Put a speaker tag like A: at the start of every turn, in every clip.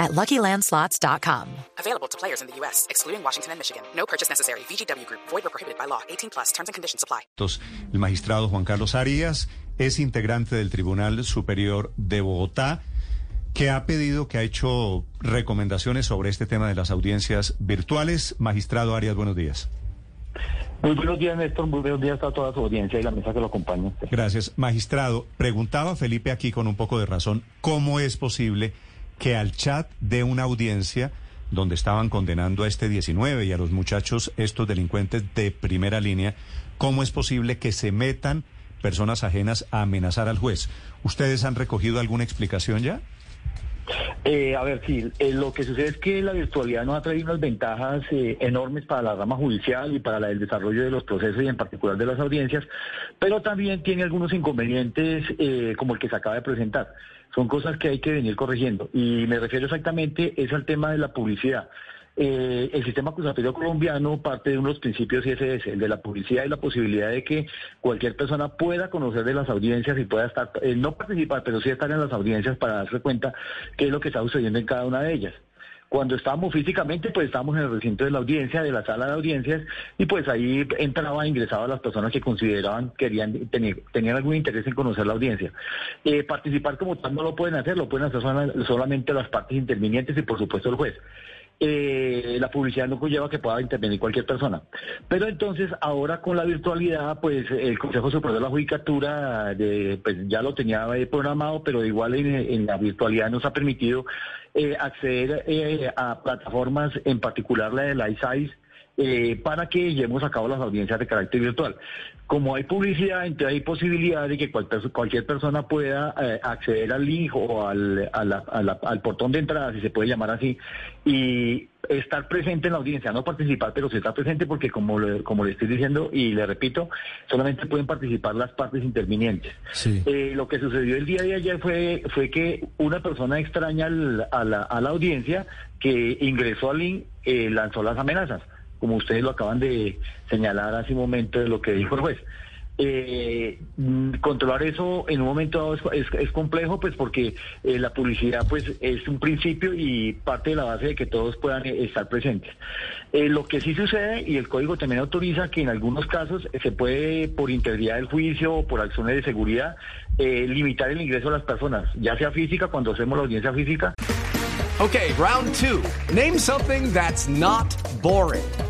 A: at LuckyLandSlots.com.
B: Available to players in the U.S., excluding Washington and Michigan. No purchase necessary. VGW Group. Void or prohibited by law. 18 plus. Terms and conditions apply.
C: El magistrado Juan Carlos Arias es integrante del Tribunal Superior de Bogotá que ha pedido, que ha hecho recomendaciones sobre este tema de las audiencias virtuales. Magistrado Arias, buenos días.
D: Muy buenos días, Néstor. Muy buenos días a toda su audiencia y la mesa que lo acompaña.
C: Gracias. Magistrado, preguntaba Felipe aquí con un poco de razón, ¿cómo es posible que al chat de una audiencia donde estaban condenando a este 19 y a los muchachos, estos delincuentes de primera línea, ¿cómo es posible que se metan personas ajenas a amenazar al juez? ¿Ustedes han recogido alguna explicación ya?
D: Eh, a ver, sí, eh, lo que sucede es que la virtualidad nos ha traído unas ventajas eh, enormes para la rama judicial y para la, el desarrollo de los procesos y en particular de las audiencias, pero también tiene algunos inconvenientes eh, como el que se acaba de presentar. Son cosas que hay que venir corrigiendo y me refiero exactamente al tema de la publicidad. Eh, el sistema acusatorio colombiano parte de unos principios y ese es el de la publicidad y la posibilidad de que cualquier persona pueda conocer de las audiencias y pueda estar, eh, no participar, pero sí estar en las audiencias para darse cuenta qué es lo que está sucediendo en cada una de ellas. Cuando estábamos físicamente, pues estábamos en el recinto de la audiencia, de la sala de audiencias, y pues ahí entraba, ingresaba las personas que consideraban, querían, tener, tenían algún interés en conocer la audiencia. Eh, participar como tal no lo pueden hacer, lo pueden hacer solamente las partes intervinientes y por supuesto el juez eh, la publicidad no conlleva que pueda intervenir cualquier persona. Pero entonces, ahora con la virtualidad, pues el Consejo Superior de la Judicatura de, pues, ya lo tenía eh, programado, pero igual en, la virtualidad nos ha permitido eh, acceder eh, a plataformas, en particular la de la ISAIS, eh, para que llevemos a cabo las audiencias de carácter virtual. Como hay publicidad, entonces hay posibilidad de que cualquier, cualquier persona pueda eh, acceder al link o al, al portón de entrada, si se puede llamar así, y estar presente en la audiencia, no participar, pero sí estar presente porque como le, como le estoy diciendo y le repito, solamente pueden participar las partes intervinientes. Eh, lo que sucedió el día de ayer fue, fue que una persona extraña a, la, a la audiencia que ingresó al link lanzó las amenazas como ustedes lo acaban de señalar hace un momento de lo que dijo el juez. Eh, controlar eso en un momento dado es, complejo, pues porque eh, la publicidad pues es un principio y parte de la base de que todos puedan eh, estar presentes. lo que sí sucede, y el código también autoriza que en algunos casos se puede, por integridad del juicio o por acciones de seguridad, limitar el ingreso a las personas, ya sea física, cuando hacemos la audiencia física.
E: Ok, round two. Name something that's not boring.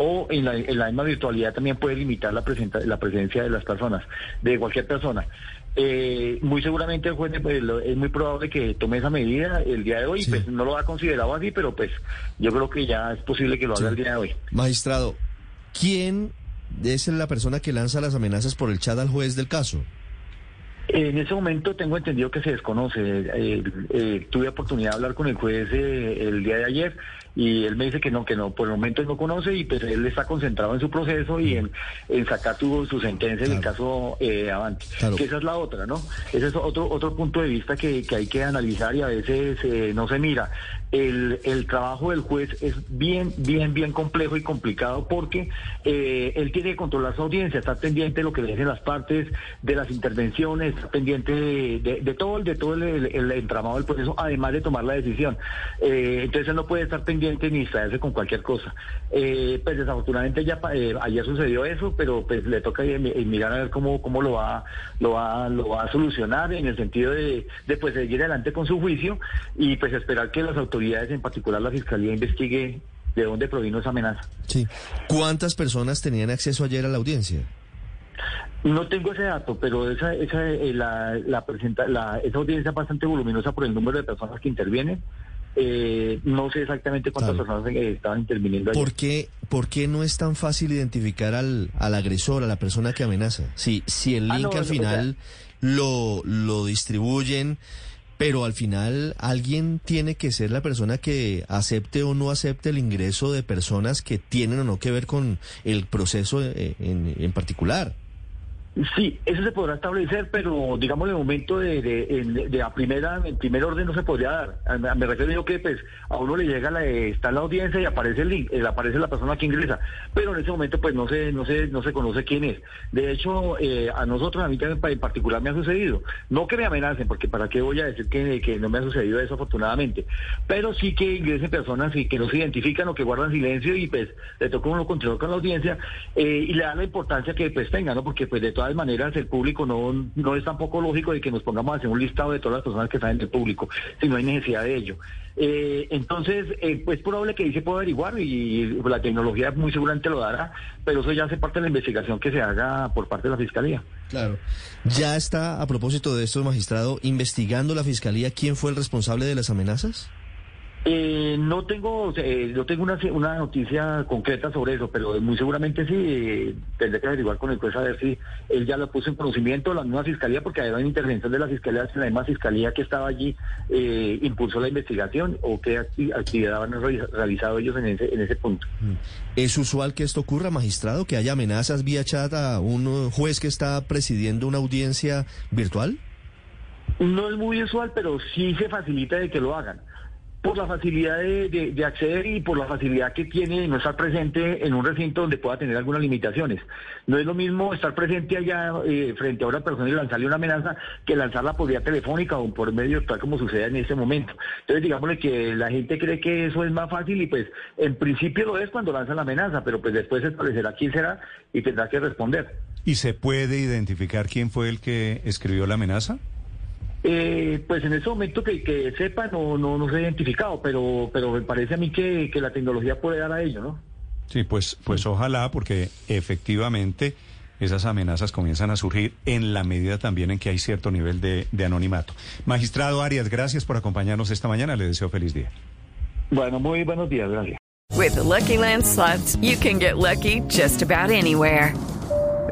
D: O en la, en la misma virtualidad también puede limitar la, presenta, la presencia de las personas, de cualquier persona. Eh, muy seguramente el juez pues, es muy probable que tome esa medida el día de hoy, pues no lo ha considerado así, pero pues yo creo que ya es posible que lo haga el día de hoy.
F: Magistrado, ¿quién es la persona que lanza las amenazas por el chat al juez del caso?
D: En ese momento tengo entendido que se desconoce. Eh, eh, tuve oportunidad de hablar con el juez el día de ayer y él me dice que no, que no, por el momento no conoce y pues él está concentrado en su proceso y en, sacar su, su sentencia en el caso eh, Avante. Que esa es la otra, ¿no? Ese es otro, otro punto de vista que, que hay que analizar y a veces eh, no se mira. El, el, trabajo del juez es bien, bien, bien complejo y complicado porque eh, él tiene que controlar su audiencia, está pendiente de lo que le dicen las partes, de las intervenciones, está pendiente de, de, todo, de todo el, entramado del proceso, además de tomar la decisión. Eh, entonces él no puede estar pendiente ni distraerse con cualquier cosa. Eh, pues desafortunadamente ya ayer sucedió eso, pero pues le toca mirar a ver cómo, cómo lo va, lo va, lo va a solucionar en el sentido de, de pues seguir adelante con su juicio y pues esperar que las autoridades, en particular la fiscalía, investigue de dónde provino esa amenaza.
F: Sí. ¿Cuántas personas tenían acceso ayer a la audiencia?
D: No tengo ese dato, pero esa, esa, eh, la, la presenta, la, esa audiencia es bastante voluminosa por el número de personas que intervienen. Eh, no sé exactamente cuántas
F: Claro.
D: personas eh, estaban interviniendo.
F: ¿Por qué, ¿Por qué no es tan fácil identificar al, al agresor, a la persona que amenaza? Si, si el
D: Ah,
F: link
D: no,
F: al
D: o sea-
F: final lo, lo distribuyen, pero al final alguien tiene que ser la persona que acepte o no acepte el ingreso de personas que tienen o no que ver con el proceso eh, en, en particular.
D: Sí, eso se podrá establecer, pero digamos en el momento de, de, de a primera, en primer orden no se podría dar. Me, refiero yo que pues a uno le llega la, está la audiencia y aparece el link, eh, aparece la persona que ingresa, pero en ese momento pues no se, no se, no se conoce quién es. De hecho, eh, a nosotros, a mí también en particular me ha sucedido. No que me amenacen, porque para qué voy a decir que, que no me ha sucedido eso afortunadamente, pero sí que ingresen personas y que no se identifican o que guardan silencio y pues le toca uno controlar con la audiencia eh, y le da la importancia que pues tenga, ¿no? Porque pues de todas maneras el público no, no es tampoco lógico de que nos pongamos a hacer un listado de todas las personas que están en el público, si no hay necesidad de ello. Eh, entonces, eh, pues es probable que ahí se pueda averiguar y la tecnología muy seguramente lo dará, pero eso ya hace parte de la investigación que se haga por parte de la Fiscalía.
F: Claro. Ya está, a propósito de esto, magistrado, investigando la fiscalía quién fue el responsable de las amenazas.
D: Eh, no tengo, eh, no tengo una, una noticia concreta sobre eso, pero muy seguramente sí eh, tendré que averiguar con el juez a ver si él ya lo puso en conocimiento la misma fiscalía, porque hay una intervención de la fiscalía, la misma fiscalía que estaba allí eh, impulsó la investigación o qué acti- actividad han reali- realizado ellos en ese, en ese punto.
F: ¿Es usual que esto ocurra, magistrado, que haya amenazas vía chat a un eh, juez que está presidiendo una audiencia virtual?
D: No es muy usual, pero sí se facilita de que lo hagan. Por la facilidad de, de- de acceder y por la facilidad que tiene de no estar presente en un recinto donde pueda tener algunas limitaciones. No es lo mismo estar presente allá eh, frente a una persona y lanzarle una amenaza que lanzarla por vía telefónica o por medio virtual como sucede en este momento. Entonces digámosle que la gente cree que eso es más fácil y pues en principio lo es cuando lanza la amenaza, pero pues después se establecerá quién será y tendrá que responder.
C: ¿Y se puede identificar quién fue el que escribió la amenaza?
D: Eh, pues en ese momento que, que sepa no, no, no se ha identificado, pero, pero me parece a mí que, que la tecnología puede dar a ello, ¿no?
C: Sí, pues, pues ojalá, porque efectivamente esas amenazas comienzan a surgir en la medida también en que hay cierto nivel de, de anonimato. Magistrado Arias, gracias por acompañarnos esta mañana. Le deseo feliz día.
D: Bueno, muy buenos días, gracias.
G: With the Lucky Land slots, you can get lucky just about anywhere.